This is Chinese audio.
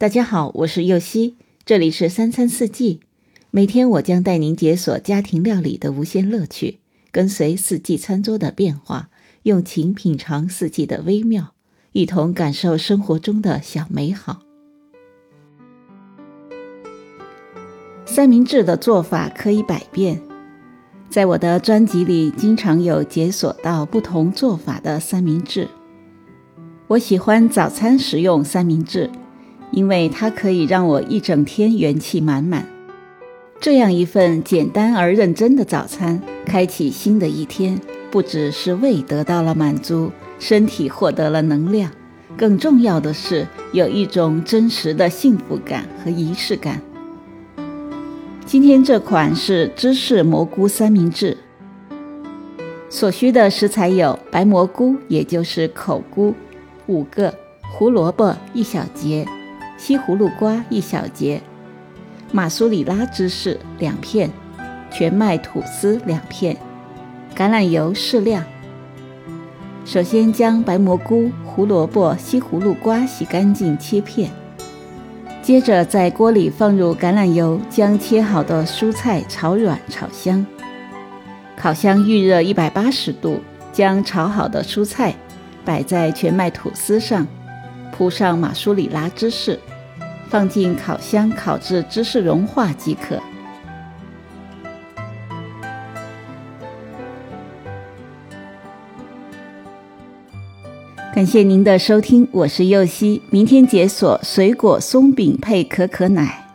大家好，我是右希，这里是三餐四季。每天我将带您解锁家庭料理的无限乐趣，跟随四季餐桌的变化，用情品尝四季的微妙，一同感受生活中的小美好。三明治的做法可以百变，在我的专辑里经常有解锁到不同做法的三明治。我喜欢早餐食用三明治。因为它可以让我一整天元气满满。这样一份简单而认真的早餐，开启新的一天，不只是胃得到了满足，身体获得了能量，更重要的是有一种真实的幸福感和仪式感。今天这款是芝士蘑菇三明治，所需的食材有白蘑菇，也就是口菇，五个；胡萝卜一小节。西葫芦瓜一小节，马苏里拉芝士两片，全麦吐司两片，橄榄油适量。首先将白蘑菇、胡萝卜、西葫芦瓜洗干净切片，接着在锅里放入橄榄油，将切好的蔬菜炒软炒香。烤箱预热一百八十度，将炒好的蔬菜摆在全麦吐司上。铺上马苏里拉芝士，放进烤箱烤至芝士融化即可。感谢您的收听，我是柚希。明天解锁水果松饼配可可奶。